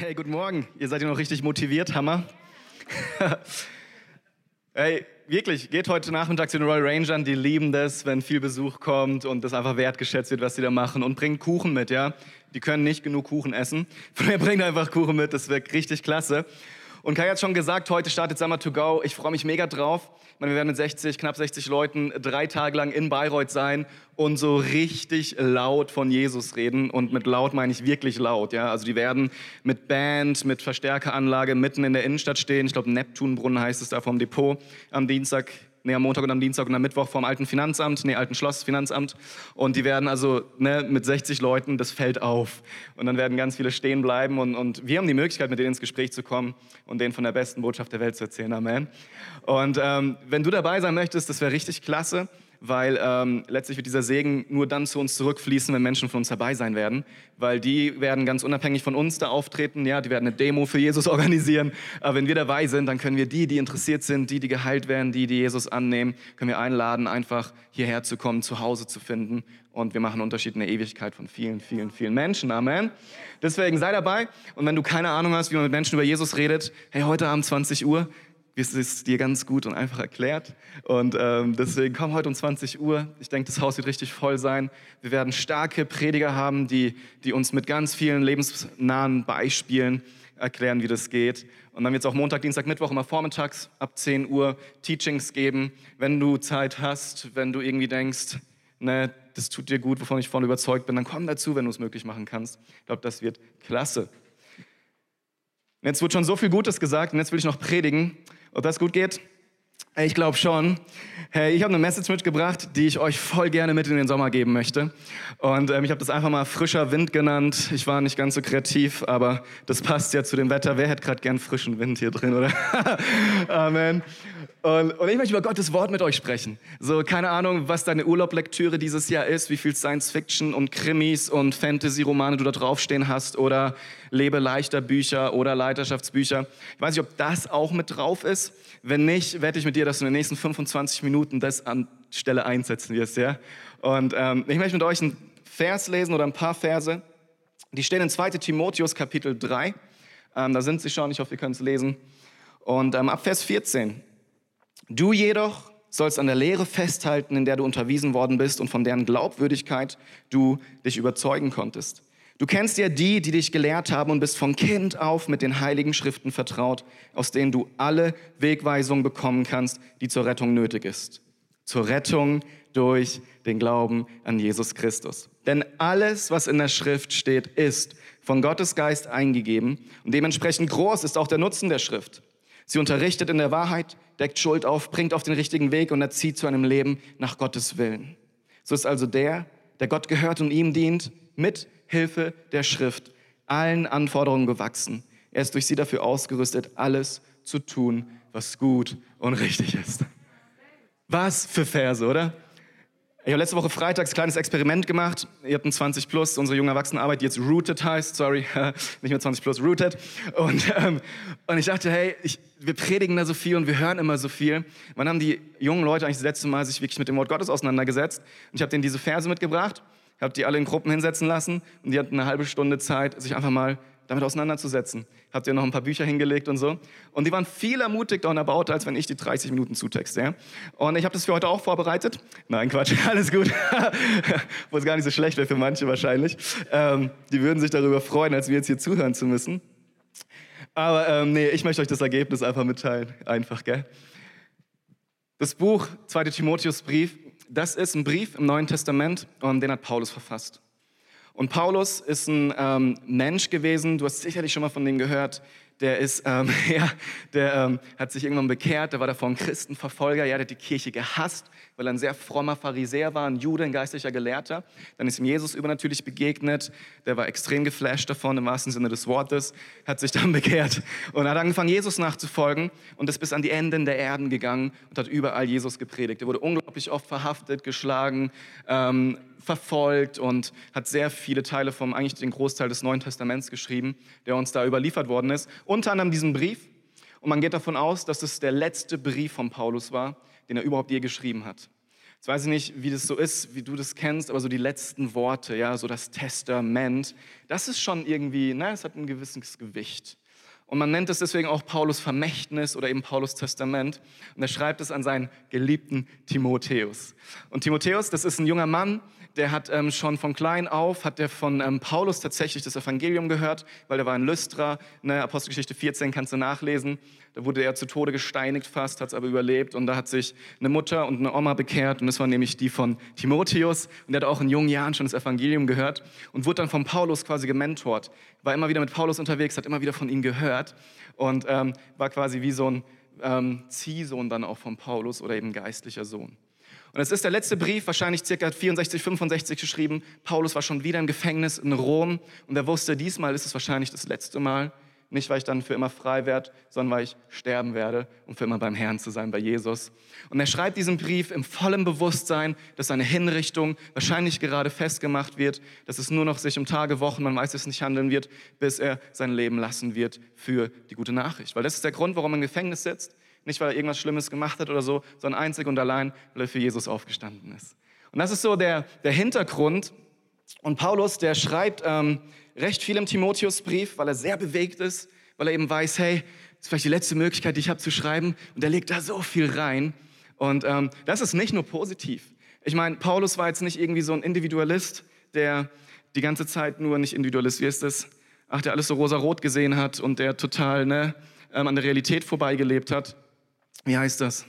Hey, guten Morgen. Ihr seid ja noch richtig motiviert, Hammer. hey, wirklich, geht heute Nachmittag zu den Royal Rangern. Die lieben das, wenn viel Besuch kommt und das einfach wertgeschätzt wird, was sie da machen. Und bringt Kuchen mit, ja. Die können nicht genug Kuchen essen. Von daher bringt einfach Kuchen mit, das wäre richtig klasse. Und Kai hat schon gesagt, heute startet Summer to Go. Ich freue mich mega drauf. Meine, wir werden mit 60, knapp 60 Leuten drei Tage lang in Bayreuth sein und so richtig laut von Jesus reden. Und mit laut meine ich wirklich laut. Ja? Also die werden mit Band, mit Verstärkeranlage mitten in der Innenstadt stehen. Ich glaube, Neptunbrunnen heißt es da vom Depot am Dienstag nee, am Montag und am Dienstag und am Mittwoch vom alten Finanzamt, nee, alten Schlossfinanzamt. Und die werden also ne, mit 60 Leuten das fällt auf. Und dann werden ganz viele stehen bleiben und, und wir haben die Möglichkeit, mit denen ins Gespräch zu kommen und denen von der besten Botschaft der Welt zu erzählen. Amen. Und ähm, wenn du dabei sein möchtest, das wäre richtig klasse weil ähm, letztlich wird dieser Segen nur dann zu uns zurückfließen, wenn Menschen von uns dabei sein werden, weil die werden ganz unabhängig von uns da auftreten, ja, die werden eine Demo für Jesus organisieren, aber wenn wir dabei sind, dann können wir die, die interessiert sind, die, die geheilt werden, die, die Jesus annehmen, können wir einladen, einfach hierher zu kommen, zu Hause zu finden und wir machen einen Unterschied in der Ewigkeit von vielen, vielen, vielen Menschen. Amen. Deswegen sei dabei und wenn du keine Ahnung hast, wie man mit Menschen über Jesus redet, hey, heute Abend 20 Uhr, ist es dir ganz gut und einfach erklärt. Und ähm, deswegen komm heute um 20 Uhr. Ich denke, das Haus wird richtig voll sein. Wir werden starke Prediger haben, die, die uns mit ganz vielen lebensnahen Beispielen erklären, wie das geht. Und dann wird es auch Montag, Dienstag, Mittwoch immer vormittags ab 10 Uhr Teachings geben. Wenn du Zeit hast, wenn du irgendwie denkst, ne, das tut dir gut, wovon ich vorhin überzeugt bin, dann komm dazu, wenn du es möglich machen kannst. Ich glaube, das wird klasse. Jetzt wird schon so viel Gutes gesagt und jetzt will ich noch predigen. Ob das gut geht? Ich glaube schon. Hey, ich habe eine Message mitgebracht, die ich euch voll gerne mit in den Sommer geben möchte. Und ähm, ich habe das einfach mal frischer Wind genannt. Ich war nicht ganz so kreativ, aber das passt ja zu dem Wetter. Wer hätte gerade gern frischen Wind hier drin, oder? Amen. Und, und, ich möchte über Gottes Wort mit euch sprechen. So, keine Ahnung, was deine Urlaublektüre dieses Jahr ist, wie viel Science-Fiction und Krimis und Fantasy-Romane du da draufstehen hast oder Lebe leichter Bücher oder Leiterschaftsbücher. Ich weiß nicht, ob das auch mit drauf ist. Wenn nicht, wette ich mit dir, dass du in den nächsten 25 Minuten das an Stelle einsetzen wirst, ja? Und ähm, ich möchte mit euch einen Vers lesen oder ein paar Verse. Die stehen in 2 Timotheus Kapitel 3. Ähm, da sind sie schon, ich hoffe, ihr könnt es lesen. Und ähm, ab Vers 14. Du jedoch sollst an der Lehre festhalten, in der du unterwiesen worden bist und von deren Glaubwürdigkeit du dich überzeugen konntest. Du kennst ja die, die dich gelehrt haben und bist von Kind auf mit den heiligen Schriften vertraut, aus denen du alle Wegweisungen bekommen kannst, die zur Rettung nötig ist. Zur Rettung durch den Glauben an Jesus Christus. Denn alles, was in der Schrift steht, ist von Gottes Geist eingegeben und dementsprechend groß ist auch der Nutzen der Schrift. Sie unterrichtet in der Wahrheit, deckt Schuld auf, bringt auf den richtigen Weg und erzieht zu einem Leben nach Gottes Willen. So ist also der, der Gott gehört und ihm dient, mit Hilfe der Schrift allen Anforderungen gewachsen. Er ist durch sie dafür ausgerüstet, alles zu tun, was gut und richtig ist. Was für Verse, oder? Ich habe letzte Woche freitags ein kleines Experiment gemacht. Ihr habt ein 20 Plus, unsere junge Erwachsenenarbeit, die jetzt Rooted heißt, sorry, nicht mehr 20 Plus, Rooted. Und, ähm, und ich dachte, hey, ich, wir predigen da so viel und wir hören immer so viel. Wann haben die jungen Leute eigentlich das letzte Mal sich wirklich mit dem Wort Gottes auseinandergesetzt? Und ich habe denen diese Verse mitgebracht, habe die alle in Gruppen hinsetzen lassen und die hatten eine halbe Stunde Zeit, sich einfach mal damit auseinanderzusetzen. Habt ihr noch ein paar Bücher hingelegt und so. Und die waren viel ermutigter und erbauter, als wenn ich die 30 Minuten zutexte. Ja? Und ich habe das für heute auch vorbereitet. Nein, Quatsch, alles gut. Wo es gar nicht so schlecht wäre für manche wahrscheinlich. Ähm, die würden sich darüber freuen, als wir jetzt hier zuhören zu müssen. Aber ähm, nee, ich möchte euch das Ergebnis einfach mitteilen. Einfach, gell? Das Buch, 2. Timotheusbrief, das ist ein Brief im Neuen Testament und den hat Paulus verfasst. Und Paulus ist ein ähm, Mensch gewesen, du hast sicherlich schon mal von dem gehört, der ist, ähm, ja, der ähm, hat sich irgendwann bekehrt, der war davor ein Christenverfolger, ja, der hat die Kirche gehasst, weil er ein sehr frommer Pharisäer war, ein Jude, ein geistlicher Gelehrter. Dann ist ihm Jesus übernatürlich begegnet, der war extrem geflasht davon, im wahrsten Sinne des Wortes, hat sich dann bekehrt und hat angefangen, Jesus nachzufolgen und ist bis an die Enden der Erden gegangen und hat überall Jesus gepredigt. Er wurde unglaublich oft verhaftet, geschlagen, ähm, verfolgt und hat sehr viele Teile vom, eigentlich den Großteil des Neuen Testaments geschrieben, der uns da überliefert worden ist. Unter anderem diesen Brief. Und man geht davon aus, dass es der letzte Brief von Paulus war, den er überhaupt je geschrieben hat. Jetzt weiß ich nicht, wie das so ist, wie du das kennst, aber so die letzten Worte, ja, so das Testament, das ist schon irgendwie, na, es hat ein gewisses Gewicht. Und man nennt es deswegen auch Paulus Vermächtnis oder eben Paulus Testament. Und er schreibt es an seinen geliebten Timotheus. Und Timotheus, das ist ein junger Mann, der hat ähm, schon von klein auf, hat der von ähm, Paulus tatsächlich das Evangelium gehört, weil er war in Lystra, ne, Apostelgeschichte 14 kannst du nachlesen. Da wurde er zu Tode gesteinigt fast, hat es aber überlebt und da hat sich eine Mutter und eine Oma bekehrt und das war nämlich die von Timotheus und der hat auch in jungen Jahren schon das Evangelium gehört und wurde dann von Paulus quasi gementort. War immer wieder mit Paulus unterwegs, hat immer wieder von ihm gehört und ähm, war quasi wie so ein ähm, Ziehsohn dann auch von Paulus oder eben geistlicher Sohn. Und es ist der letzte Brief, wahrscheinlich circa 64, 65 geschrieben. Paulus war schon wieder im Gefängnis in Rom und er wusste, diesmal ist es wahrscheinlich das letzte Mal. Nicht, weil ich dann für immer frei werde, sondern weil ich sterben werde, um für immer beim Herrn zu sein, bei Jesus. Und er schreibt diesen Brief im vollen Bewusstsein, dass seine Hinrichtung wahrscheinlich gerade festgemacht wird, dass es nur noch sich um Tage, Wochen, man weiß es nicht, handeln wird, bis er sein Leben lassen wird für die gute Nachricht. Weil das ist der Grund, warum er im Gefängnis sitzt. Nicht, weil er irgendwas Schlimmes gemacht hat oder so, sondern einzig und allein, weil er für Jesus aufgestanden ist. Und das ist so der, der Hintergrund. Und Paulus, der schreibt ähm, recht viel im Timotheusbrief, weil er sehr bewegt ist, weil er eben weiß, hey, das ist vielleicht die letzte Möglichkeit, die ich habe zu schreiben. Und er legt da so viel rein. Und ähm, das ist nicht nur positiv. Ich meine, Paulus war jetzt nicht irgendwie so ein Individualist, der die ganze Zeit nur nicht Individualist, wie ist das? Ach, der alles so rosa-rot gesehen hat und der total ne, ähm, an der Realität vorbeigelebt hat. Wie heißt das?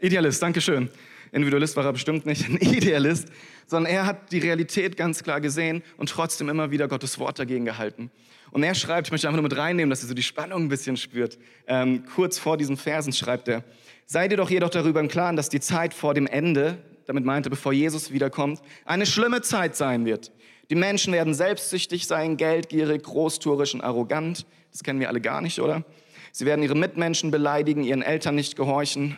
Idealist, Dankeschön. Individualist war er bestimmt nicht, ein Idealist, sondern er hat die Realität ganz klar gesehen und trotzdem immer wieder Gottes Wort dagegen gehalten. Und er schreibt, ich möchte einfach nur mit reinnehmen, dass ihr so die Spannung ein bisschen spürt. Ähm, kurz vor diesen Versen schreibt er, seid ihr doch jedoch darüber im Klaren, dass die Zeit vor dem Ende, damit meinte, bevor Jesus wiederkommt, eine schlimme Zeit sein wird. Die Menschen werden selbstsüchtig sein, geldgierig, großtourisch und arrogant. Das kennen wir alle gar nicht, oder? Sie werden ihre Mitmenschen beleidigen, ihren Eltern nicht gehorchen.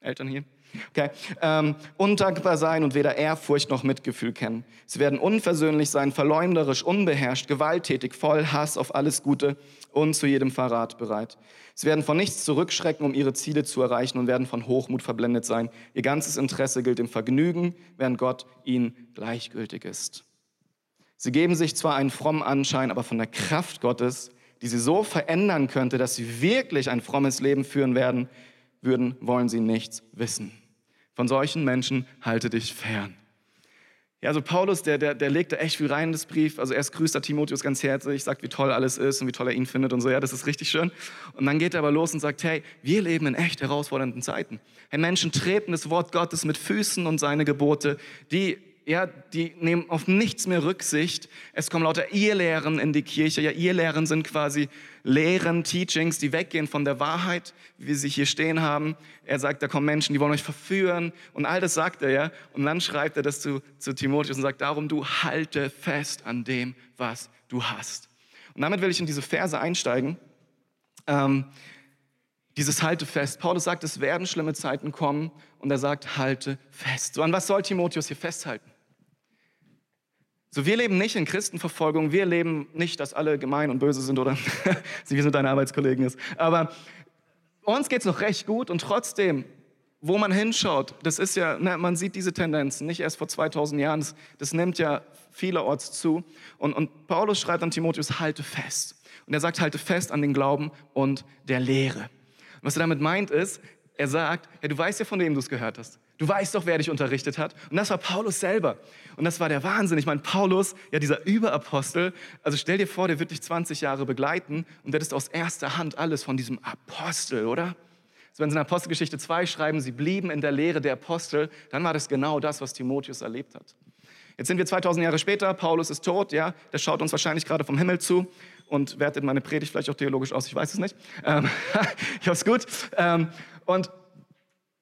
Eltern hier? Okay. Ähm, undankbar sein und weder Ehrfurcht noch Mitgefühl kennen. Sie werden unversöhnlich sein, verleumderisch, unbeherrscht, gewalttätig, voll Hass auf alles Gute und zu jedem Verrat bereit. Sie werden von nichts zurückschrecken, um ihre Ziele zu erreichen und werden von Hochmut verblendet sein. Ihr ganzes Interesse gilt dem Vergnügen, während Gott ihnen gleichgültig ist. Sie geben sich zwar einen frommen Anschein, aber von der Kraft Gottes, die sie so verändern könnte, dass sie wirklich ein frommes Leben führen werden, würden, wollen sie nichts wissen. Von solchen Menschen halte dich fern. Ja, also Paulus, der, der, der legt da echt viel rein in das Brief. Also erst grüßt er Timotheus ganz herzlich, sagt, wie toll alles ist und wie toll er ihn findet und so. Ja, das ist richtig schön. Und dann geht er aber los und sagt, hey, wir leben in echt herausfordernden Zeiten. Hey, Menschen treten das Wort Gottes mit Füßen und seine Gebote, die ja, die nehmen auf nichts mehr Rücksicht. Es kommen lauter Irrlehren in die Kirche. Ja, Irrlehren sind quasi Lehren, Teachings, die weggehen von der Wahrheit, wie wir sie hier stehen haben. Er sagt, da kommen Menschen, die wollen euch verführen und all das sagt er, ja. Und dann schreibt er das zu, zu Timotheus und sagt, darum du halte fest an dem, was du hast. Und damit will ich in diese Verse einsteigen. Ähm, dieses Halte fest. Paulus sagt, es werden schlimme Zeiten kommen und er sagt, halte fest. So an was soll Timotheus hier festhalten? So, wir leben nicht in Christenverfolgung, wir leben nicht, dass alle gemein und böse sind oder wie es mit deinen Arbeitskollegen ist. Aber uns geht es noch recht gut und trotzdem, wo man hinschaut, das ist ja, ne, man sieht diese Tendenzen, nicht erst vor 2000 Jahren, das, das nimmt ja vielerorts zu. Und, und Paulus schreibt an Timotheus, halte fest. Und er sagt, halte fest an den Glauben und der Lehre. Und was er damit meint ist, er sagt, ja, du weißt ja, von wem du es gehört hast. Du weißt doch, wer dich unterrichtet hat. Und das war Paulus selber. Und das war der Wahnsinn. Ich meine, Paulus, ja, dieser Überapostel, also stell dir vor, der wird dich 20 Jahre begleiten und der ist aus erster Hand alles von diesem Apostel, oder? Also wenn sie in Apostelgeschichte 2 schreiben, sie blieben in der Lehre der Apostel, dann war das genau das, was Timotheus erlebt hat. Jetzt sind wir 2000 Jahre später, Paulus ist tot, ja, der schaut uns wahrscheinlich gerade vom Himmel zu und wertet meine Predigt vielleicht auch theologisch aus, ich weiß es nicht. Ähm, ich hoffe es gut. Ähm, und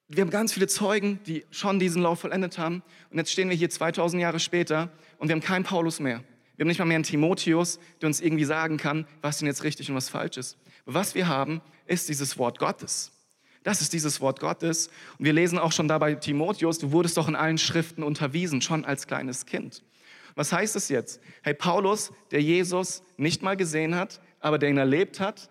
wir haben ganz viele Zeugen, die schon diesen Lauf vollendet haben. Und jetzt stehen wir hier 2000 Jahre später und wir haben keinen Paulus mehr. Wir haben nicht mal mehr einen Timotheus, der uns irgendwie sagen kann, was denn jetzt richtig und was falsch ist. Aber was wir haben, ist dieses Wort Gottes. Das ist dieses Wort Gottes. Und wir lesen auch schon dabei Timotheus, du wurdest doch in allen Schriften unterwiesen, schon als kleines Kind. Was heißt es jetzt? Hey, Paulus, der Jesus nicht mal gesehen hat, aber der ihn erlebt hat,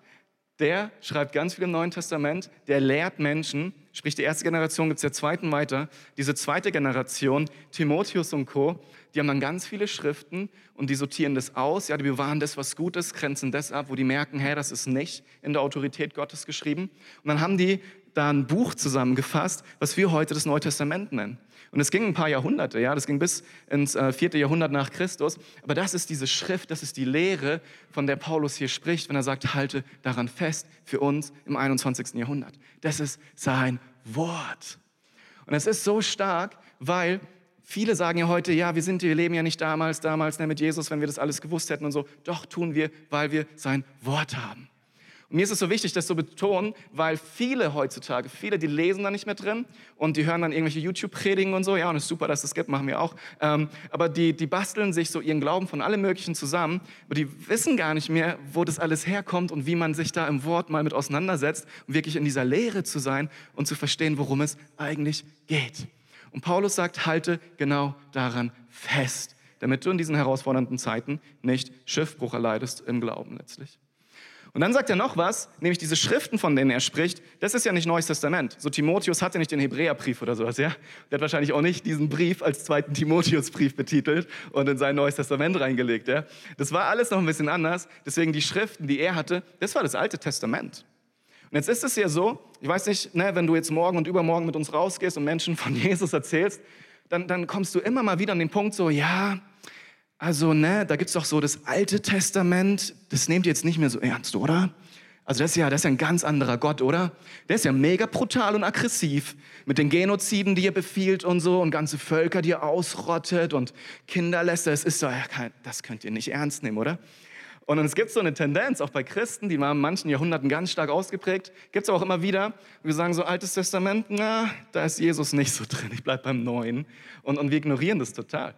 der schreibt ganz viel im Neuen Testament, der lehrt Menschen, sprich die erste Generation gibt es der zweiten weiter. Diese zweite Generation, Timotheus und Co., die haben dann ganz viele Schriften und die sortieren das aus. Ja, die bewahren das, was gut ist, grenzen das ab, wo die merken, hey, das ist nicht in der Autorität Gottes geschrieben. Und dann haben die da ein Buch zusammengefasst, was wir heute das Neue Testament nennen. Und es ging ein paar Jahrhunderte, ja, das ging bis ins äh, vierte Jahrhundert nach Christus. Aber das ist diese Schrift, das ist die Lehre, von der Paulus hier spricht, wenn er sagt, halte daran fest für uns im 21. Jahrhundert. Das ist sein Wort. Und es ist so stark, weil viele sagen ja heute, ja, wir sind, wir leben ja nicht damals, damals ne, mit Jesus, wenn wir das alles gewusst hätten und so. Doch tun wir, weil wir sein Wort haben. Mir ist es so wichtig, das zu betonen, weil viele heutzutage, viele, die lesen da nicht mehr drin und die hören dann irgendwelche YouTube-Predigen und so. Ja, und es ist super, dass es das gibt, machen wir auch. Ähm, aber die, die basteln sich so ihren Glauben von allem Möglichen zusammen, aber die wissen gar nicht mehr, wo das alles herkommt und wie man sich da im Wort mal mit auseinandersetzt, um wirklich in dieser Lehre zu sein und zu verstehen, worum es eigentlich geht. Und Paulus sagt, halte genau daran fest, damit du in diesen herausfordernden Zeiten nicht Schiffbruch erleidest im Glauben letztlich. Und dann sagt er noch was, nämlich diese Schriften, von denen er spricht, das ist ja nicht Neues Testament. So Timotheus hatte nicht den Hebräerbrief oder sowas, ja. Der hat wahrscheinlich auch nicht diesen Brief als zweiten Timotheusbrief betitelt und in sein Neues Testament reingelegt, ja. Das war alles noch ein bisschen anders. Deswegen die Schriften, die er hatte, das war das Alte Testament. Und jetzt ist es ja so, ich weiß nicht, ne, wenn du jetzt morgen und übermorgen mit uns rausgehst und Menschen von Jesus erzählst, dann, dann kommst du immer mal wieder an den Punkt so, ja, also, ne, da gibt's doch so das Alte Testament, das nehmt ihr jetzt nicht mehr so ernst, oder? Also das ist, ja, das ist ja ein ganz anderer Gott, oder? Der ist ja mega brutal und aggressiv mit den Genoziden, die er befiehlt und so und ganze Völker, die er ausrottet und Kinder lässt. Das ist ja, das könnt ihr nicht ernst nehmen, oder? Und es gibt so eine Tendenz, auch bei Christen, die war in manchen Jahrhunderten ganz stark ausgeprägt, gibt es auch immer wieder, wir sagen so, Altes Testament, na, da ist Jesus nicht so drin, ich bleibe beim Neuen. Und, und wir ignorieren das total.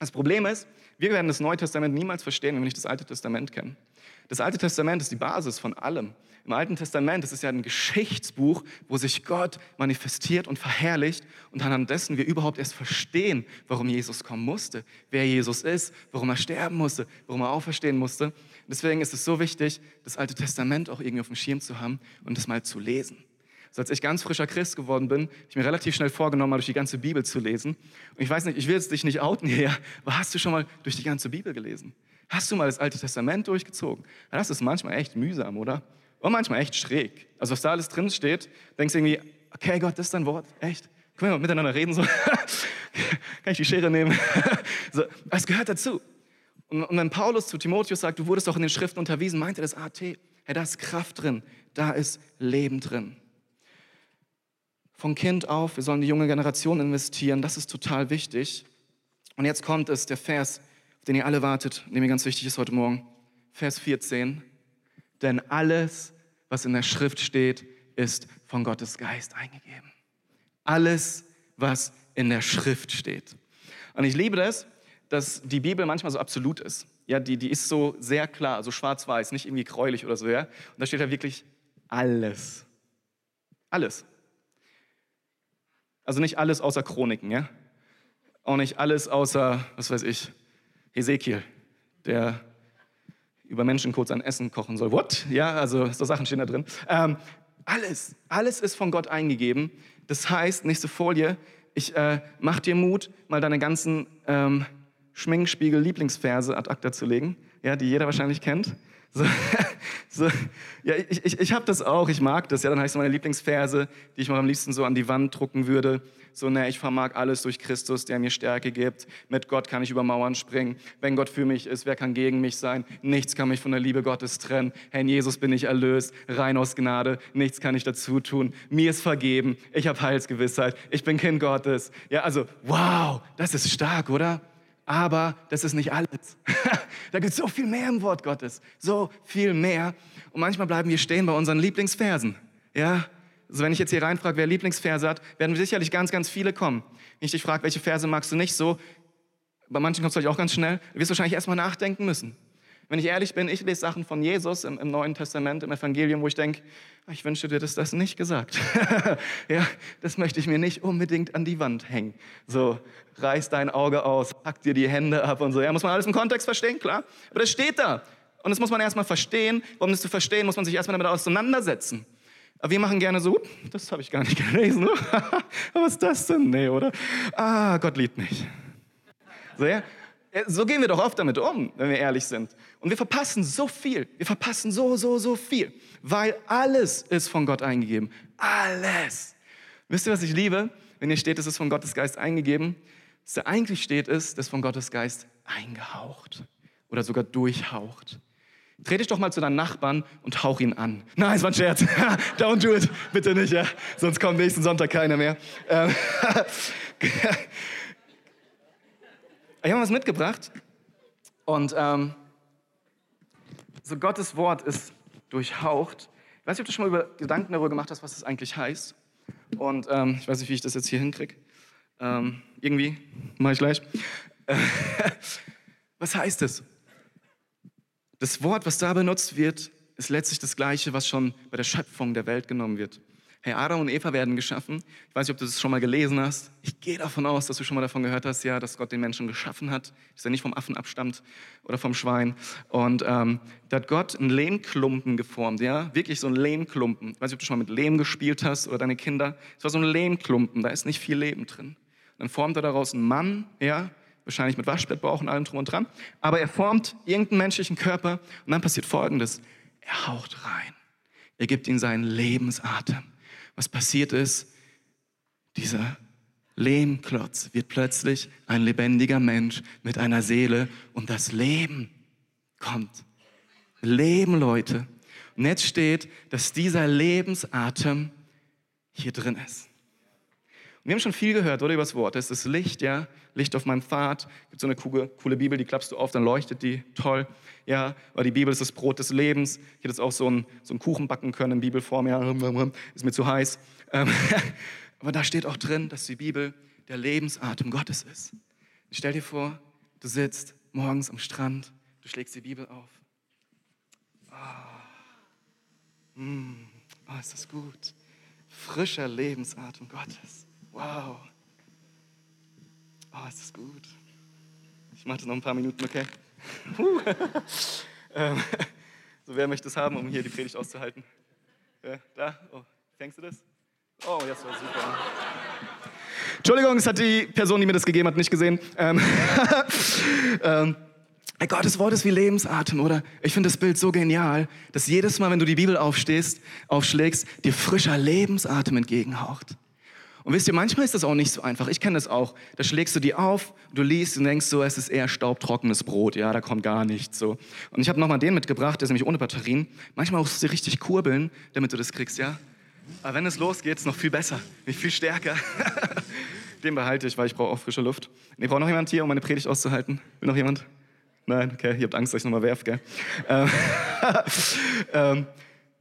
Das Problem ist, wir werden das Neue Testament niemals verstehen, wenn wir nicht das Alte Testament kennen. Das Alte Testament ist die Basis von allem. Im Alten Testament das ist ja ein Geschichtsbuch, wo sich Gott manifestiert und verherrlicht und anhand dessen wir überhaupt erst verstehen, warum Jesus kommen musste, wer Jesus ist, warum er sterben musste, warum er auferstehen musste. Deswegen ist es so wichtig, das Alte Testament auch irgendwie auf dem Schirm zu haben und das mal zu lesen. So als ich ganz frischer Christ geworden bin, habe ich mir relativ schnell vorgenommen, mal durch die ganze Bibel zu lesen. Und ich weiß nicht, ich will jetzt dich nicht outen hier, aber hast du schon mal durch die ganze Bibel gelesen? Hast du mal das Alte Testament durchgezogen? Das ist manchmal echt mühsam, oder? Und manchmal echt schräg. Also was da alles drin steht, denkst du irgendwie, okay Gott, das ist dein Wort, echt? Können wir mal miteinander reden? So? Kann ich die Schere nehmen? so, es gehört dazu. Und, und wenn Paulus zu Timotheus sagt, du wurdest doch in den Schriften unterwiesen, meint er das AT. Hey, da ist Kraft drin, da ist Leben drin von Kind auf, wir sollen die junge Generation investieren, das ist total wichtig. Und jetzt kommt es, der Vers, auf den ihr alle wartet, der mir ganz wichtig ist heute Morgen. Vers 14. Denn alles, was in der Schrift steht, ist von Gottes Geist eingegeben. Alles, was in der Schrift steht. Und ich liebe das, dass die Bibel manchmal so absolut ist. Ja, die, die ist so sehr klar, so schwarz-weiß, nicht irgendwie gräulich oder so. Ja? Und da steht da wirklich alles. Alles. Also nicht alles außer Chroniken, ja? Auch nicht alles außer, was weiß ich, Hesekiel, der über Menschen kurz ein Essen kochen soll. What? Ja, also so Sachen stehen da drin. Ähm, alles, alles ist von Gott eingegeben. Das heißt, nächste Folie, ich äh, mach dir Mut, mal deine ganzen ähm, Schminkspiegel-Lieblingsverse ad acta zu legen, ja, die jeder wahrscheinlich kennt. So, so, ja, ich, ich, ich habe das auch, ich mag das. Ja, dann heißt es meine Lieblingsverse, die ich mal am liebsten so an die Wand drucken würde. So, ne, ich vermag alles durch Christus, der mir Stärke gibt. Mit Gott kann ich über Mauern springen. Wenn Gott für mich ist, wer kann gegen mich sein? Nichts kann mich von der Liebe Gottes trennen. Herr, Jesus bin ich erlöst, rein aus Gnade. Nichts kann ich dazu tun. Mir ist vergeben. Ich habe Heilsgewissheit. Ich bin Kind Gottes. Ja, also, wow, das ist stark, oder? Aber das ist nicht alles. da gibt es so viel mehr im Wort Gottes. So viel mehr. Und manchmal bleiben wir stehen bei unseren Lieblingsversen. Ja? Also wenn ich jetzt hier reinfrage, wer Lieblingsverse hat, werden sicherlich ganz, ganz viele kommen. Wenn ich dich frage, welche Verse magst du nicht so, bei manchen kommt es auch ganz schnell, du wirst wahrscheinlich erstmal nachdenken müssen. Wenn ich ehrlich bin, ich lese Sachen von Jesus im, im Neuen Testament, im Evangelium, wo ich denke, ah, ich wünschte dir, dass das nicht gesagt. ja, das möchte ich mir nicht unbedingt an die Wand hängen. So, reiß dein Auge aus, pack dir die Hände ab und so. Ja, muss man alles im Kontext verstehen, klar. Aber das steht da. Und das muss man erstmal verstehen. Um das zu verstehen, muss man sich erstmal damit auseinandersetzen. Aber wir machen gerne so, das habe ich gar nicht gelesen. Was ist das denn? Nee, oder? Ah, Gott liebt mich. So, ja? So gehen wir doch oft damit um, wenn wir ehrlich sind. Und wir verpassen so viel. Wir verpassen so, so, so viel. Weil alles ist von Gott eingegeben. Alles. Wisst ihr, was ich liebe? Wenn hier steht, es ist von Gottes Geist eingegeben. Was da eigentlich steht, ist, es ist von Gottes Geist eingehaucht. Oder sogar durchhaucht. Dreh dich doch mal zu deinem Nachbarn und hauch ihn an. Nein, es war ein Scherz. Don't do it. Bitte nicht, ja. Sonst kommt nächsten Sonntag keiner mehr. Ich habe was mitgebracht. Und ähm, so Gottes Wort ist durchhaucht. Ich weiß nicht, ob du schon mal über Gedanken darüber gemacht hast, was das eigentlich heißt. Und ähm, ich weiß nicht, wie ich das jetzt hier hinkriege. Ähm, irgendwie, mache ich gleich. was heißt es? Das Wort, was da benutzt wird, ist letztlich das gleiche, was schon bei der Schöpfung der Welt genommen wird. Hey, Adam und Eva werden geschaffen. Ich weiß nicht, ob du das schon mal gelesen hast. Ich gehe davon aus, dass du schon mal davon gehört hast, ja, dass Gott den Menschen geschaffen hat, dass er nicht vom Affen abstammt oder vom Schwein. Und ähm, da hat Gott einen Lehmklumpen geformt, ja, wirklich so einen Lehmklumpen. Ich weiß nicht, ob du schon mal mit Lehm gespielt hast oder deine Kinder. Es war so ein Lehmklumpen, da ist nicht viel Leben drin. Dann formt er daraus einen Mann, ja, wahrscheinlich mit Waschbettbauch und allem drum und dran. Aber er formt irgendeinen menschlichen Körper und dann passiert Folgendes. Er haucht rein. Er gibt ihm seinen Lebensatem. Was passiert ist, dieser Lehmklotz wird plötzlich ein lebendiger Mensch mit einer Seele und das Leben kommt. Leben, Leute. Und jetzt steht, dass dieser Lebensatem hier drin ist. Und wir haben schon viel gehört, oder, über das Wort. Es ist Licht, ja, Licht auf meinem Pfad. Es gibt so eine coole, coole Bibel, die klappst du auf, dann leuchtet die. Toll, ja. Weil die Bibel ist das Brot des Lebens. Ich hätte jetzt auch so einen, so einen Kuchen backen können in Bibelform, ja. Ist mir zu heiß. Ähm, aber da steht auch drin, dass die Bibel der Lebensatem Gottes ist. stell dir vor, du sitzt morgens am Strand, du schlägst die Bibel auf. Oh, mm, oh ist das gut. Frischer Lebensatem Gottes. Wow. Oh, ist das gut. Ich mache das noch ein paar Minuten, okay? ähm, so, wer möchte es haben, um hier die Predigt auszuhalten? Ja, da? Oh, fängst du das? Oh, das war super. Entschuldigung, es hat die Person, die mir das gegeben hat, nicht gesehen. Ähm, ähm, Gottes Wort ist wie Lebensatem, oder? Ich finde das Bild so genial, dass jedes Mal, wenn du die Bibel aufstehst, aufschlägst, dir frischer Lebensatem entgegenhaucht. Und wisst ihr, manchmal ist das auch nicht so einfach. Ich kenne das auch. Da schlägst du die auf, du liest und denkst so, es ist eher staubtrockenes Brot. Ja, da kommt gar nichts so. Und ich habe nochmal den mitgebracht, der ist nämlich ohne Batterien. Manchmal musst du sie richtig kurbeln, damit du das kriegst, ja. Aber wenn es losgeht, ist es noch viel besser, viel stärker. den behalte ich, weil ich brauche auch frische Luft. Nee, braucht noch jemand hier, um meine Predigt auszuhalten? Will noch jemand? Nein, okay, ihr habt Angst, dass ich nochmal werfe, gell? Ähm, ähm,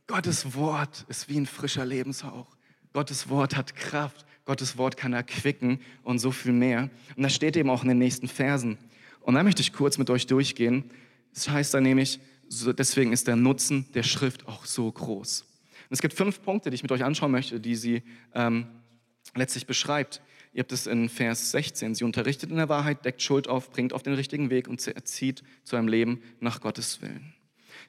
Gottes Wort ist wie ein frischer Lebenshauch. Gottes Wort hat Kraft. Gottes Wort kann erquicken und so viel mehr. Und das steht eben auch in den nächsten Versen. Und da möchte ich kurz mit euch durchgehen. Das heißt da nämlich, deswegen ist der Nutzen der Schrift auch so groß. Und es gibt fünf Punkte, die ich mit euch anschauen möchte, die sie ähm, letztlich beschreibt. Ihr habt es in Vers 16. Sie unterrichtet in der Wahrheit, deckt Schuld auf, bringt auf den richtigen Weg und erzieht zu einem Leben nach Gottes Willen.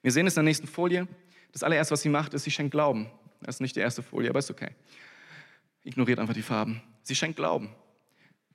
Wir sehen es in der nächsten Folie. Das allererste, was sie macht, ist, sie schenkt Glauben. Das ist nicht die erste Folie, aber ist okay. Ignoriert einfach die Farben. Sie schenkt Glauben.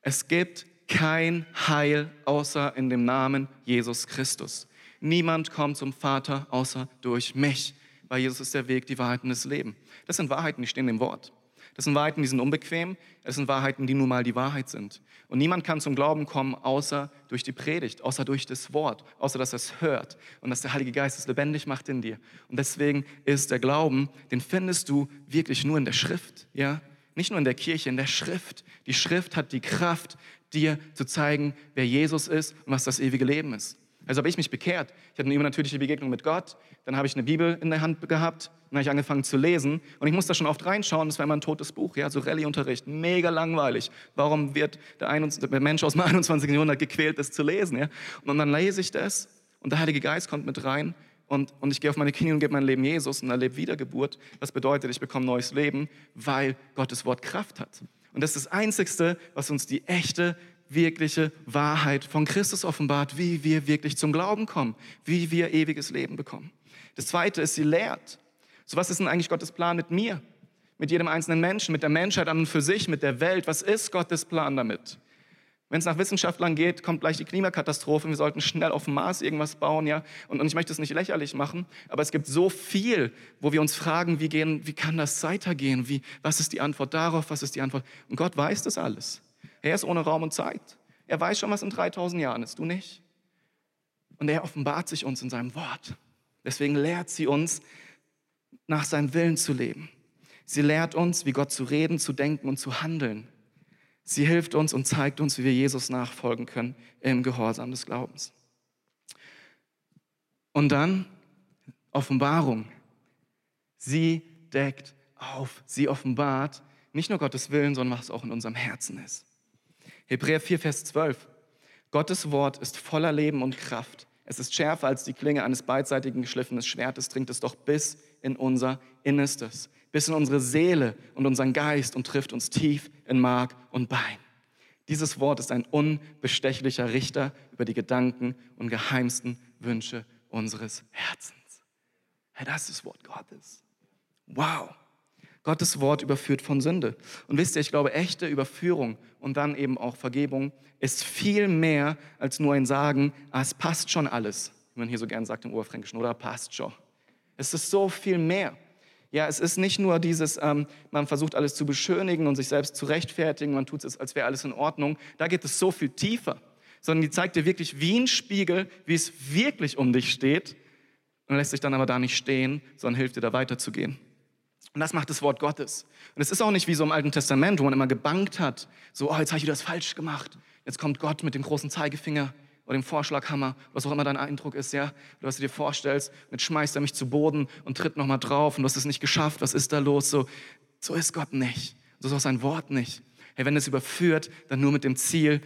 Es gibt kein Heil außer in dem Namen Jesus Christus. Niemand kommt zum Vater außer durch mich, weil Jesus ist der Weg, die Wahrheit und das Leben. Das sind Wahrheiten, die stehen im Wort. Das sind Wahrheiten, die sind unbequem. Das sind Wahrheiten, die nun mal die Wahrheit sind. Und niemand kann zum Glauben kommen, außer durch die Predigt, außer durch das Wort, außer dass er es hört und dass der Heilige Geist es lebendig macht in dir. Und deswegen ist der Glauben, den findest du wirklich nur in der Schrift, ja? Nicht nur in der Kirche, in der Schrift. Die Schrift hat die Kraft, dir zu zeigen, wer Jesus ist und was das ewige Leben ist. Also habe ich mich bekehrt. Ich hatte eine übernatürliche Begegnung mit Gott. Dann habe ich eine Bibel in der Hand gehabt. Dann habe ich angefangen zu lesen. Und ich musste schon oft reinschauen. Das war immer ein totes Buch. Ja, so Rallye-Unterricht. Mega langweilig. Warum wird der, 21, der, Mensch aus dem 21. Jahrhundert gequält, das zu lesen? Ja? Und dann lese ich das. Und der Heilige Geist kommt mit rein und, und ich gehe auf meine Knie und gebe mein Leben Jesus und erlebe Wiedergeburt. Das bedeutet, ich bekomme neues Leben, weil Gottes Wort Kraft hat. Und das ist das Einzige, was uns die echte, wirkliche Wahrheit von Christus offenbart, wie wir wirklich zum Glauben kommen, wie wir ewiges Leben bekommen. Das Zweite ist, sie lehrt. So was ist denn eigentlich Gottes Plan mit mir? Mit jedem einzelnen Menschen, mit der Menschheit an und für sich, mit der Welt. Was ist Gottes Plan damit? Wenn es nach Wissenschaftlern geht, kommt gleich die Klimakatastrophe. Wir sollten schnell auf dem Mars irgendwas bauen, ja. Und, und ich möchte es nicht lächerlich machen, aber es gibt so viel, wo wir uns fragen, wie, gehen, wie kann das weitergehen? Wie, was ist die Antwort darauf? Was ist die Antwort? Und Gott weiß das alles. Er ist ohne Raum und Zeit. Er weiß schon, was in 3000 Jahren ist, du nicht. Und er offenbart sich uns in seinem Wort. Deswegen lehrt sie uns, nach seinem Willen zu leben. Sie lehrt uns, wie Gott zu reden, zu denken und zu handeln. Sie hilft uns und zeigt uns, wie wir Jesus nachfolgen können im Gehorsam des Glaubens. Und dann Offenbarung. Sie deckt auf, sie offenbart nicht nur Gottes Willen, sondern was auch in unserem Herzen ist. Hebräer 4, Vers 12. Gottes Wort ist voller Leben und Kraft. Es ist schärfer als die Klinge eines beidseitigen geschliffenen Schwertes, dringt es doch bis in unser Innerstes, bis in unsere Seele und unseren Geist und trifft uns tief in Mark und Bein. Dieses Wort ist ein unbestechlicher Richter über die Gedanken und geheimsten Wünsche unseres Herzens. Hey, das ist das Wort Gottes. Wow. Gottes Wort überführt von Sünde. Und wisst ihr, ich glaube, echte Überführung und dann eben auch Vergebung ist viel mehr als nur ein Sagen, ah, es passt schon alles, wie man hier so gern sagt im Oberfränkischen, oder passt schon. Es ist so viel mehr. Ja, es ist nicht nur dieses, ähm, man versucht alles zu beschönigen und sich selbst zu rechtfertigen, man tut es, als wäre alles in Ordnung. Da geht es so viel tiefer, sondern die zeigt dir wirklich wie ein Spiegel, wie es wirklich um dich steht und lässt sich dann aber da nicht stehen, sondern hilft dir da weiterzugehen. Und das macht das Wort Gottes. Und es ist auch nicht wie so im Alten Testament, wo man immer gebankt hat, so, oh, jetzt habe ich das falsch gemacht. Jetzt kommt Gott mit dem großen Zeigefinger oder dem Vorschlaghammer, was auch immer dein Eindruck ist, ja, oder was du dir vorstellst. Und jetzt schmeißt er mich zu Boden und tritt nochmal drauf und du hast es nicht geschafft, was ist da los? So, so ist Gott nicht. So ist auch sein Wort nicht. Hey, wenn es überführt, dann nur mit dem Ziel,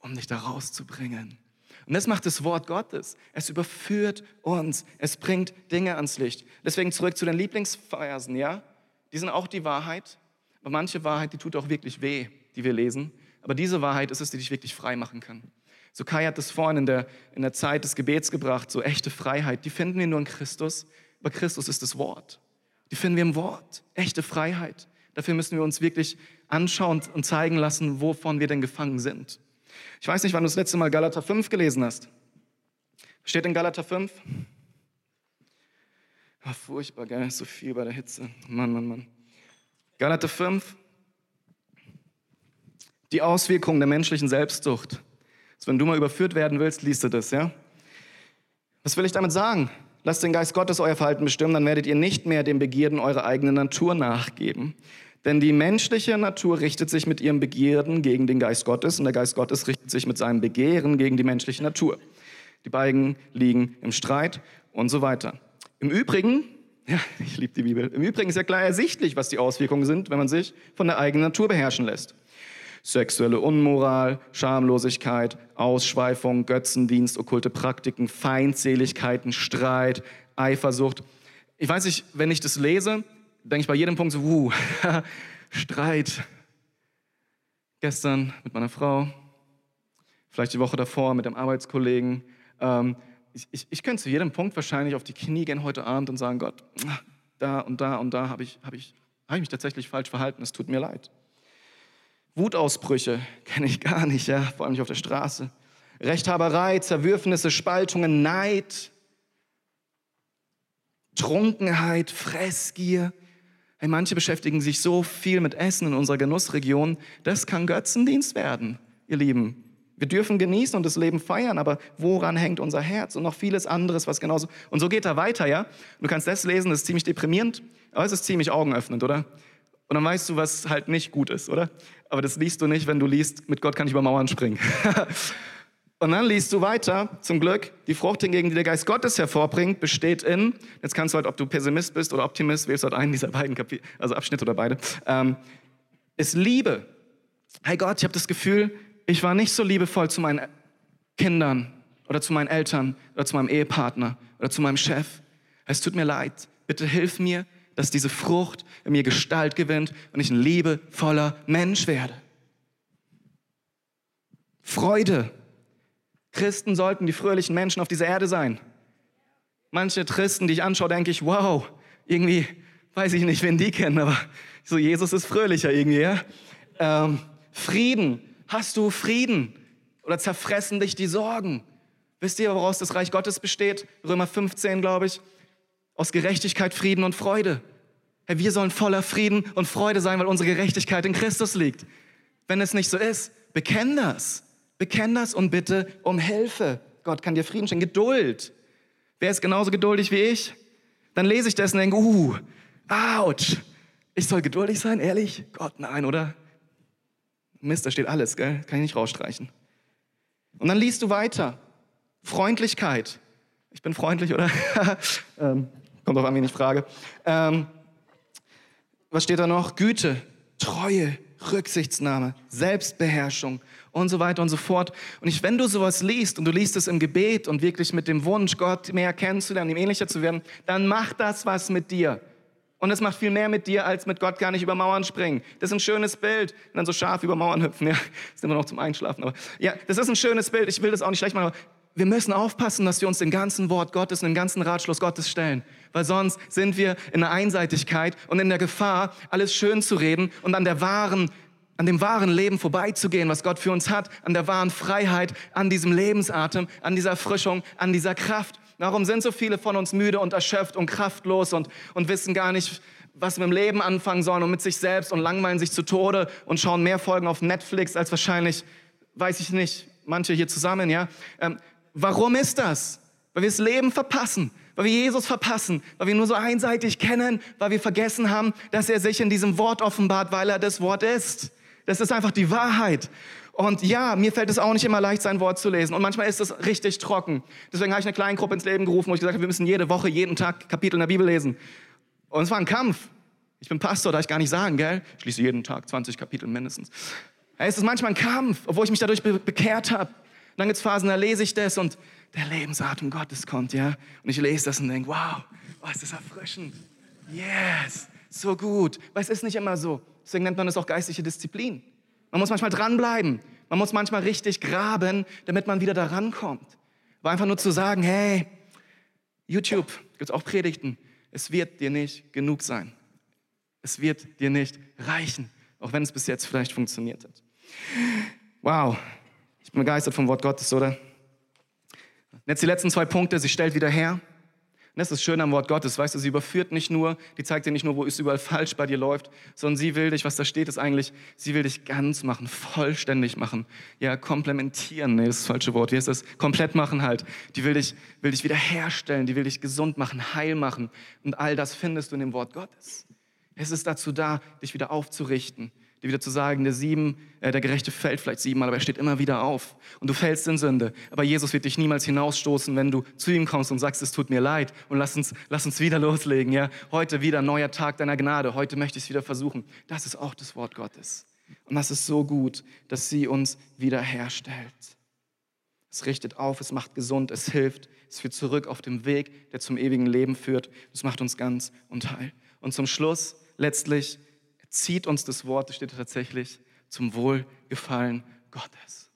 um dich da rauszubringen. Und das macht das Wort Gottes. Es überführt uns. Es bringt Dinge ans Licht. Deswegen zurück zu den Lieblingsversen, ja? Die sind auch die Wahrheit. Aber manche Wahrheit, die tut auch wirklich weh, die wir lesen. Aber diese Wahrheit ist es, die dich wirklich frei machen kann. So Kai hat das vorhin in der, in der Zeit des Gebets gebracht, so echte Freiheit, die finden wir nur in Christus. Aber Christus ist das Wort. Die finden wir im Wort. Echte Freiheit. Dafür müssen wir uns wirklich anschauen und zeigen lassen, wovon wir denn gefangen sind. Ich weiß nicht, wann du das letzte Mal Galater 5 gelesen hast. Steht in Galater 5? Oh, furchtbar, gell? So viel bei der Hitze. Mann, Mann, Mann. Galater 5. Die Auswirkungen der menschlichen Selbstsucht. Also wenn du mal überführt werden willst, liest du das, ja? Was will ich damit sagen? Lasst den Geist Gottes euer Verhalten bestimmen, dann werdet ihr nicht mehr den Begierden eurer eigenen Natur nachgeben. Denn die menschliche Natur richtet sich mit ihrem Begierden gegen den Geist Gottes und der Geist Gottes richtet sich mit seinem Begehren gegen die menschliche Natur. Die beiden liegen im Streit und so weiter. Im Übrigen, ja, ich liebe die Bibel, im Übrigen ist ja klar ersichtlich, was die Auswirkungen sind, wenn man sich von der eigenen Natur beherrschen lässt. Sexuelle Unmoral, Schamlosigkeit, Ausschweifung, Götzendienst, okkulte Praktiken, Feindseligkeiten, Streit, Eifersucht. Ich weiß nicht, wenn ich das lese, denke ich bei jedem Punkt so, wuh, Streit. Gestern mit meiner Frau, vielleicht die Woche davor mit dem Arbeitskollegen. Ähm, ich, ich, ich könnte zu jedem Punkt wahrscheinlich auf die Knie gehen heute Abend und sagen, Gott, da und da und da habe ich, hab ich, hab ich mich tatsächlich falsch verhalten, es tut mir leid. Wutausbrüche kenne ich gar nicht, ja, vor allem nicht auf der Straße. Rechthaberei, Zerwürfnisse, Spaltungen, Neid, Trunkenheit, Fressgier, Hey, manche beschäftigen sich so viel mit Essen in unserer Genussregion, das kann Götzendienst werden, ihr Lieben. Wir dürfen genießen und das Leben feiern, aber woran hängt unser Herz? Und noch vieles anderes, was genauso. Und so geht er weiter, ja? Du kannst das lesen, das ist ziemlich deprimierend, aber es ist ziemlich augenöffnend, oder? Und dann weißt du, was halt nicht gut ist, oder? Aber das liest du nicht, wenn du liest, mit Gott kann ich über Mauern springen. Und dann liest du weiter, zum Glück, die Frucht hingegen, die der Geist Gottes hervorbringt, besteht in, jetzt kannst du halt, ob du Pessimist bist oder Optimist, wählst halt einen dieser beiden Kapitel, also Abschnitte oder beide, ähm, ist Liebe. Hey Gott, ich habe das Gefühl, ich war nicht so liebevoll zu meinen Kindern oder zu meinen Eltern oder zu meinem Ehepartner oder zu meinem Chef. Es tut mir leid. Bitte hilf mir, dass diese Frucht in mir Gestalt gewinnt und ich ein liebevoller Mensch werde. Freude, Christen sollten die fröhlichen Menschen auf dieser Erde sein. Manche Christen, die ich anschaue, denke ich, wow, irgendwie weiß ich nicht, wen die kennen, aber so Jesus ist fröhlicher irgendwie, ja? Ähm, Frieden. Hast du Frieden? Oder zerfressen dich die Sorgen? Wisst ihr, woraus das Reich Gottes besteht? Römer 15, glaube ich. Aus Gerechtigkeit, Frieden und Freude. Hey, wir sollen voller Frieden und Freude sein, weil unsere Gerechtigkeit in Christus liegt. Wenn es nicht so ist, bekenn das. Bekenn das und bitte um Hilfe. Gott kann dir Frieden schenken. Geduld. Wer ist genauso geduldig wie ich? Dann lese ich das und denke, uh, ouch. Ich soll geduldig sein, ehrlich? Gott, nein, oder? Mist, da steht alles, gell? Kann ich nicht rausstreichen. Und dann liest du weiter. Freundlichkeit. Ich bin freundlich, oder? ähm, kommt auf an, wen ich frage. Ähm, was steht da noch? Güte, Treue, Rücksichtsnahme, Selbstbeherrschung und so weiter und so fort. Und ich, wenn du sowas liest und du liest es im Gebet und wirklich mit dem Wunsch, Gott mehr kennenzulernen, ihm ähnlicher zu werden, dann macht das was mit dir. Und es macht viel mehr mit dir, als mit Gott gar nicht über Mauern springen. Das ist ein schönes Bild. Und dann so scharf über Mauern hüpfen. Ja, ist immer noch zum Einschlafen. Aber ja, das ist ein schönes Bild. Ich will das auch nicht schlecht machen. Aber wir müssen aufpassen, dass wir uns dem ganzen Wort Gottes und dem ganzen Ratschluss Gottes stellen. Weil sonst sind wir in der Einseitigkeit und in der Gefahr, alles schön zu reden und an der wahren an dem wahren Leben vorbeizugehen, was Gott für uns hat, an der wahren Freiheit, an diesem Lebensatem, an dieser Frischung, an dieser Kraft. Warum sind so viele von uns müde und erschöpft und kraftlos und, und wissen gar nicht, was mit dem Leben anfangen sollen und mit sich selbst und langweilen sich zu Tode und schauen mehr Folgen auf Netflix als wahrscheinlich, weiß ich nicht, manche hier zusammen, ja? Ähm, warum ist das? Weil wir das Leben verpassen, weil wir Jesus verpassen, weil wir nur so einseitig kennen, weil wir vergessen haben, dass er sich in diesem Wort offenbart, weil er das Wort ist. Das ist einfach die Wahrheit. Und ja, mir fällt es auch nicht immer leicht, sein Wort zu lesen. Und manchmal ist es richtig trocken. Deswegen habe ich eine kleine Gruppe ins Leben gerufen, wo ich gesagt habe, wir müssen jede Woche, jeden Tag Kapitel in der Bibel lesen. Und es war ein Kampf. Ich bin Pastor, darf ich gar nicht sagen, gell? Ich schließe jeden Tag 20 Kapitel mindestens. Es ist manchmal ein Kampf, obwohl ich mich dadurch be bekehrt habe. Dann gibt es Phasen, da lese ich das und der Lebensatem Gottes kommt, ja? Und ich lese das und denke, wow, was ist das erfrischend. Yes, so gut. Weil es ist nicht immer so. Deswegen nennt man es auch geistliche Disziplin. Man muss manchmal dranbleiben. Man muss manchmal richtig graben, damit man wieder da rankommt. Aber einfach nur zu sagen, hey, YouTube, gibt es auch Predigten, es wird dir nicht genug sein. Es wird dir nicht reichen, auch wenn es bis jetzt vielleicht funktioniert hat. Wow, ich bin begeistert vom Wort Gottes, oder? Jetzt die letzten zwei Punkte, sie stellt wieder her. Und das ist schön am Wort Gottes, weißt du, sie überführt nicht nur, die zeigt dir nicht nur, wo es überall falsch bei dir läuft, sondern sie will dich, was da steht, ist eigentlich, sie will dich ganz machen, vollständig machen. Ja, komplementieren, nee, das ist das falsche Wort, wie heißt das? Komplett machen halt. Die will dich, will dich wiederherstellen, die will dich gesund machen, heil machen. Und all das findest du in dem Wort Gottes. Es ist dazu da, dich wieder aufzurichten, dir wieder zu sagen, der sieben, äh, der Gerechte fällt vielleicht siebenmal, aber er steht immer wieder auf. Und du fällst in Sünde. Aber Jesus wird dich niemals hinausstoßen, wenn du zu ihm kommst und sagst, es tut mir leid und lass uns, lass uns wieder loslegen. Ja? Heute wieder neuer Tag deiner Gnade. Heute möchte ich es wieder versuchen. Das ist auch das Wort Gottes. Und das ist so gut, dass sie uns wiederherstellt. Es richtet auf, es macht gesund, es hilft, es führt zurück auf dem Weg, der zum ewigen Leben führt. Es macht uns ganz und heil. Und zum Schluss, letztlich, zieht uns das Wort, das steht tatsächlich, zum Wohlgefallen Gottes.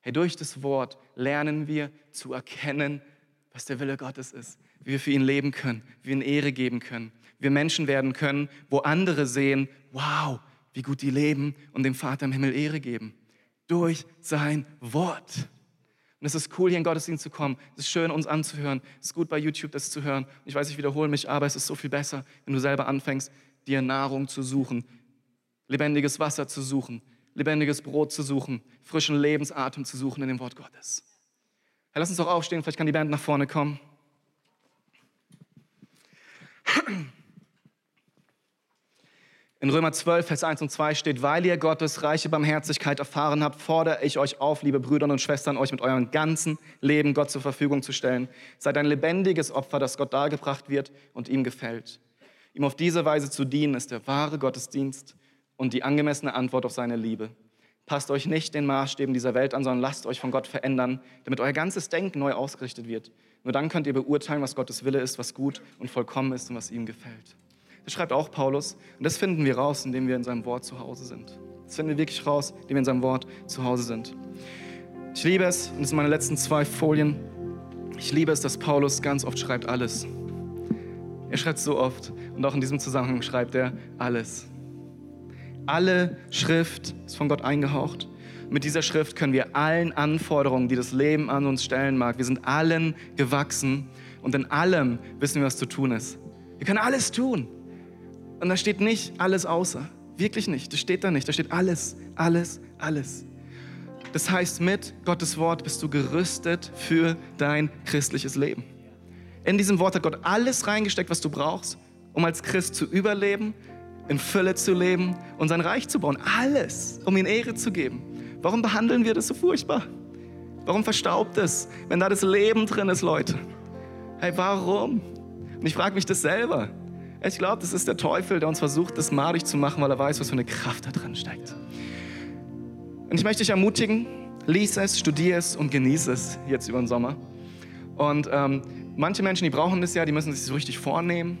Hey, durch das Wort lernen wir zu erkennen, was der Wille Gottes ist, wie wir für ihn leben können, wie wir ihn Ehre geben können, wie wir Menschen werden können, wo andere sehen, wow, wie gut die leben und dem Vater im Himmel Ehre geben. Durch sein Wort. Und es ist cool, hier in Gottesdienst zu kommen. Es ist schön, uns anzuhören. Es ist gut, bei YouTube das zu hören. Ich weiß, ich wiederhole mich, aber es ist so viel besser, wenn du selber anfängst, dir Nahrung zu suchen, lebendiges Wasser zu suchen, lebendiges Brot zu suchen, frischen Lebensatem zu suchen in dem Wort Gottes. Herr, lass uns doch aufstehen, vielleicht kann die Band nach vorne kommen. In Römer 12, Vers 1 und 2 steht, weil ihr Gottes reiche Barmherzigkeit erfahren habt, fordere ich euch auf, liebe Brüder und Schwestern, euch mit eurem ganzen Leben Gott zur Verfügung zu stellen. Seid ein lebendiges Opfer, das Gott dargebracht wird und ihm gefällt. Ihm auf diese Weise zu dienen, ist der wahre Gottesdienst und die angemessene Antwort auf seine Liebe. Passt euch nicht den Maßstäben dieser Welt an, sondern lasst euch von Gott verändern, damit euer ganzes Denken neu ausgerichtet wird. Nur dann könnt ihr beurteilen, was Gottes Wille ist, was gut und vollkommen ist und was ihm gefällt. Das schreibt auch Paulus und das finden wir raus, indem wir in seinem Wort zu Hause sind. Das finden wir wirklich raus, indem wir in seinem Wort zu Hause sind. Ich liebe es, und das sind meine letzten zwei Folien, ich liebe es, dass Paulus ganz oft schreibt alles Er schreibt so oft und auch in diesem Zusammenhang schreibt er alles. Alle Schrift ist von Gott eingehaucht. Mit dieser Schrift können wir allen Anforderungen, die das Leben an uns stellen mag, wir sind allen gewachsen und in allem wissen wir, was zu tun ist. Wir können alles tun. Und da steht nicht alles außer. Wirklich nicht. Das steht da nicht. Da steht alles, alles, alles. Das heißt, mit Gottes Wort bist du gerüstet für dein christliches Leben. In diesem Wort hat Gott alles reingesteckt, was du brauchst, um als Christ zu überleben, in Fülle zu leben und sein Reich zu bauen. Alles, um ihm Ehre zu geben. Warum behandeln wir das so furchtbar? Warum verstaubt es, wenn da das Leben drin ist, Leute? Hey, warum? Und ich frage mich das selber. Ich glaube, das ist der Teufel, der uns versucht, das madig zu machen, weil er weiß, was für eine Kraft da drin steckt. Und ich möchte dich ermutigen, lies es, studier es und genieße es jetzt über den Sommer. Und ähm, manche Menschen, die brauchen das ja, die müssen sich so richtig vornehmen.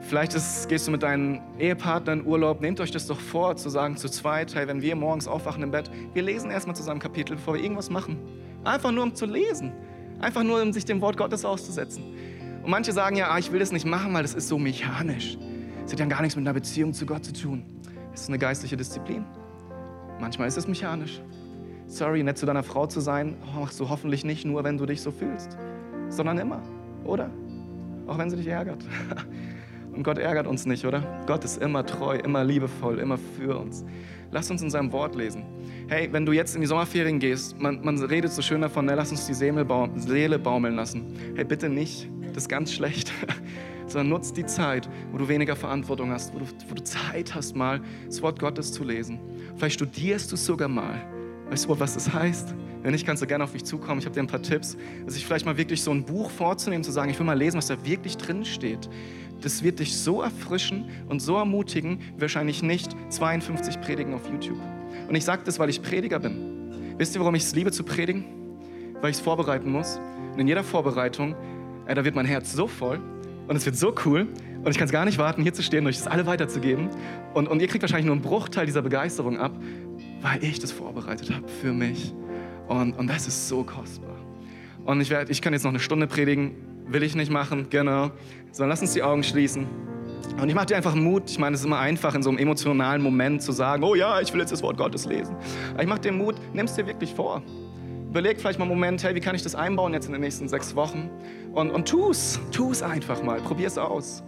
Vielleicht ist, gehst du mit deinen Ehepartnern in Urlaub, nehmt euch das doch vor, zu sagen zu zweit, hey, wenn wir morgens aufwachen im Bett, wir lesen erstmal zusammen Kapitel, bevor wir irgendwas machen. Einfach nur, um zu lesen. Einfach nur, um sich dem Wort Gottes auszusetzen. Und manche sagen ja, ah, ich will das nicht machen, weil das ist so mechanisch. Das hat ja gar nichts mit einer Beziehung zu Gott zu tun. Es ist eine geistliche Disziplin. Manchmal ist es mechanisch. Sorry, nett zu deiner Frau zu sein, machst du hoffentlich nicht nur, wenn du dich so fühlst, sondern immer, oder? Auch wenn sie dich ärgert. Und Gott ärgert uns nicht, oder? Gott ist immer treu, immer liebevoll, immer für uns. Lass uns in seinem Wort lesen. Hey, wenn du jetzt in die Sommerferien gehst, man, man redet so schön davon, ne, lass uns die Seele, baumeln lassen. Hey, bitte nicht, das ist ganz schlecht. Sondern nutz die Zeit, wo du weniger Verantwortung hast, wo du, wo du Zeit hast, mal das Wort Gottes zu lesen. Vielleicht studierst du es sogar mal. Weißt du, was das heißt? Wenn nicht, kannst du gerne auf mich zukommen. Ich habe dir ein paar Tipps, dass ich vielleicht mal wirklich so ein Buch vorzunehmen, zu sagen, ich will mal lesen, was da wirklich drin steht das wird dich so erfrischen und so ermutigen, wie wahrscheinlich nicht 52 Predigen auf YouTube. Und ich sage das, weil ich Prediger bin. Wisst ihr, warum ich es liebe zu predigen? Weil ich es vorbereiten muss. Und in jeder Vorbereitung, äh, da wird mein Herz so voll und es wird so cool. Und ich kann es gar nicht warten, hier zu stehen und euch das alle weiterzugeben. Und, und ihr kriegt wahrscheinlich nur einen Bruchteil dieser Begeisterung ab, weil ich das vorbereitet habe für mich. Und, und das ist so kostbar. Und ich, werd, ich kann jetzt noch eine Stunde predigen, will ich nicht machen, genau. Sondern lass uns die Augen schließen. Und ich mache dir einfach Mut. Ich meine, es ist immer einfach, in so einem emotionalen Moment zu sagen, oh ja, ich will jetzt das Wort Gottes lesen. Aber ich mache dir Mut, nimm es dir wirklich vor. Überleg vielleicht mal einen Moment, hey, wie kann ich das einbauen jetzt in den nächsten sechs Wochen? Und, und tu's, tu's einfach mal, probier's aus.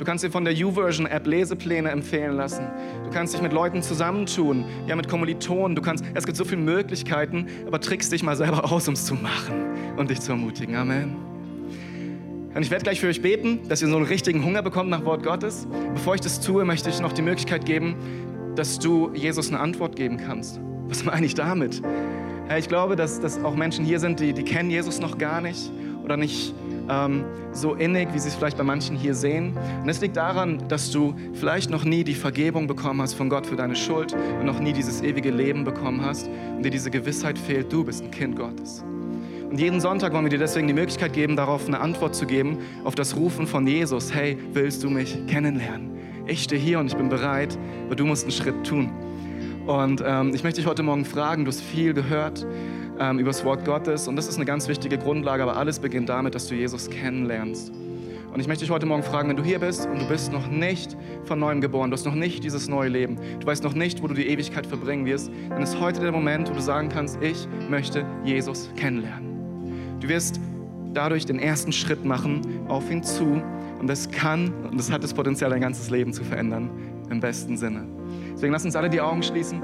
Du kannst dir von der YouVersion-App Lesepläne empfehlen lassen. Du kannst dich mit Leuten zusammentun, ja, mit Kommilitonen. Du kannst, es gibt so viele Möglichkeiten, aber trickst dich mal selber aus, um es zu machen und dich zu ermutigen. Amen. Und ich werde gleich für euch beten, dass ihr so einen richtigen Hunger bekommt nach Wort Gottes. Bevor ich das tue, möchte ich noch die Möglichkeit geben, dass du Jesus eine Antwort geben kannst. Was meine ich damit? Ich glaube, dass, dass auch Menschen hier sind, die, die kennen Jesus noch gar nicht oder nicht ähm, so innig, wie sie es vielleicht bei manchen hier sehen. Und es liegt daran, dass du vielleicht noch nie die Vergebung bekommen hast von Gott für deine Schuld und noch nie dieses ewige Leben bekommen hast und dir diese Gewissheit fehlt, du bist ein Kind Gottes. Und jeden Sonntag wollen wir dir deswegen die Möglichkeit geben, darauf eine Antwort zu geben, auf das Rufen von Jesus. Hey, willst du mich kennenlernen? Ich stehe hier und ich bin bereit, aber du musst einen Schritt tun. Und ähm, ich möchte dich heute Morgen fragen, du hast viel gehört ähm, über das Wort Gottes und das ist eine ganz wichtige Grundlage, aber alles beginnt damit, dass du Jesus kennenlernst. Und ich möchte dich heute Morgen fragen, wenn du hier bist und du bist noch nicht von neuem geboren, du hast noch nicht dieses neue Leben, du weißt noch nicht, wo du die Ewigkeit verbringen wirst, dann ist heute der Moment, wo du sagen kannst, ich möchte Jesus kennenlernen. Du wirst dadurch den ersten Schritt machen auf ihn zu. Und das kann und das hat das Potenzial, dein ganzes Leben zu verändern, im besten Sinne. Deswegen lass uns alle die Augen schließen.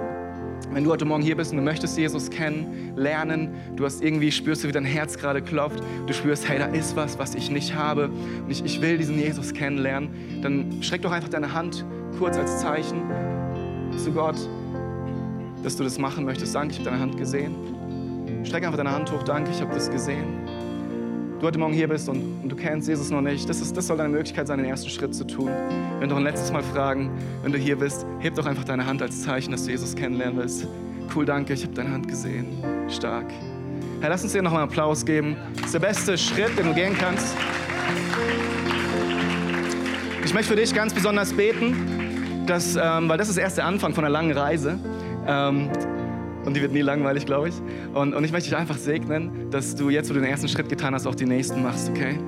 Wenn du heute Morgen hier bist und du möchtest Jesus kennen, lernen, du hast irgendwie, spürst du, wie dein Herz gerade klopft, du spürst, hey, da ist was, was ich nicht habe und ich, ich will diesen Jesus kennenlernen, dann streck doch einfach deine Hand kurz als Zeichen zu Gott, dass du das machen möchtest. Danke, ich habe deine Hand gesehen. Streck einfach deine Hand hoch, danke, ich habe das gesehen. Du heute Morgen hier bist und, und, du kennst Jesus noch nicht, das, ist, das soll deine Möglichkeit sein, den ersten Schritt zu tun. Wenn du ein letztes Mal fragen, wenn du hier bist, heb doch einfach deine Hand als Zeichen, dass du Jesus kennenlernen willst. Cool, danke, ich habe deine Hand gesehen. Stark. Herr, lass uns dir nochmal einen Applaus geben. Das ist der beste Schritt, den du gehen kannst. Ich möchte für dich ganz besonders beten, dass, ähm, weil das ist erst der Anfang von einer langen Reise. Ähm, und die wird nie langweilig, glaube ich. Und, und ich möchte dich einfach segnen, dass du jetzt, wo du den ersten Schritt getan hast, auch die nächsten machst, okay?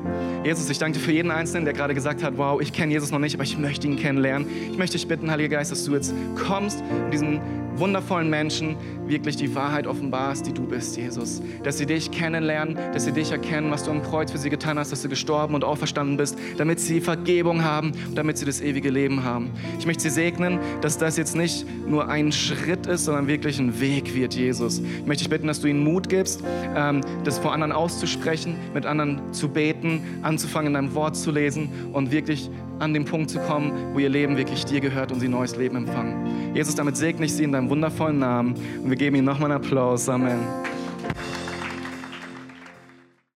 Jesus, ich danke dir für jeden Einzelnen, der gerade gesagt hat, wow, ich kenne Jesus noch nicht, aber ich möchte ihn kennenlernen. Ich möchte dich bitten, Heiliger Geist, dass du jetzt kommst und diesen wundervollen Menschen wirklich die Wahrheit offenbarst, die du bist, Jesus. Dass sie dich kennenlernen, dass sie dich erkennen, was du am Kreuz für sie getan hast, dass du gestorben und auferstanden bist, damit sie Vergebung haben und damit sie das ewige Leben haben. Ich möchte sie segnen, dass das jetzt nicht nur ein Schritt ist, sondern wirklich ein Weg wird, Jesus. Ich möchte dich bitten, dass du ihnen Mut gibst, ähm, das vor anderen auszusprechen, mit anderen zu beten, anzufangen, in deinem Wort zu lesen und wirklich an den Punkt zu kommen, wo ihr Leben wirklich dir gehört und sie neues Leben empfangen. Jesus, damit segne ich sie in deinem wundervollen Namen. Und wir geben ihm nochmal einen Applaus. Amen.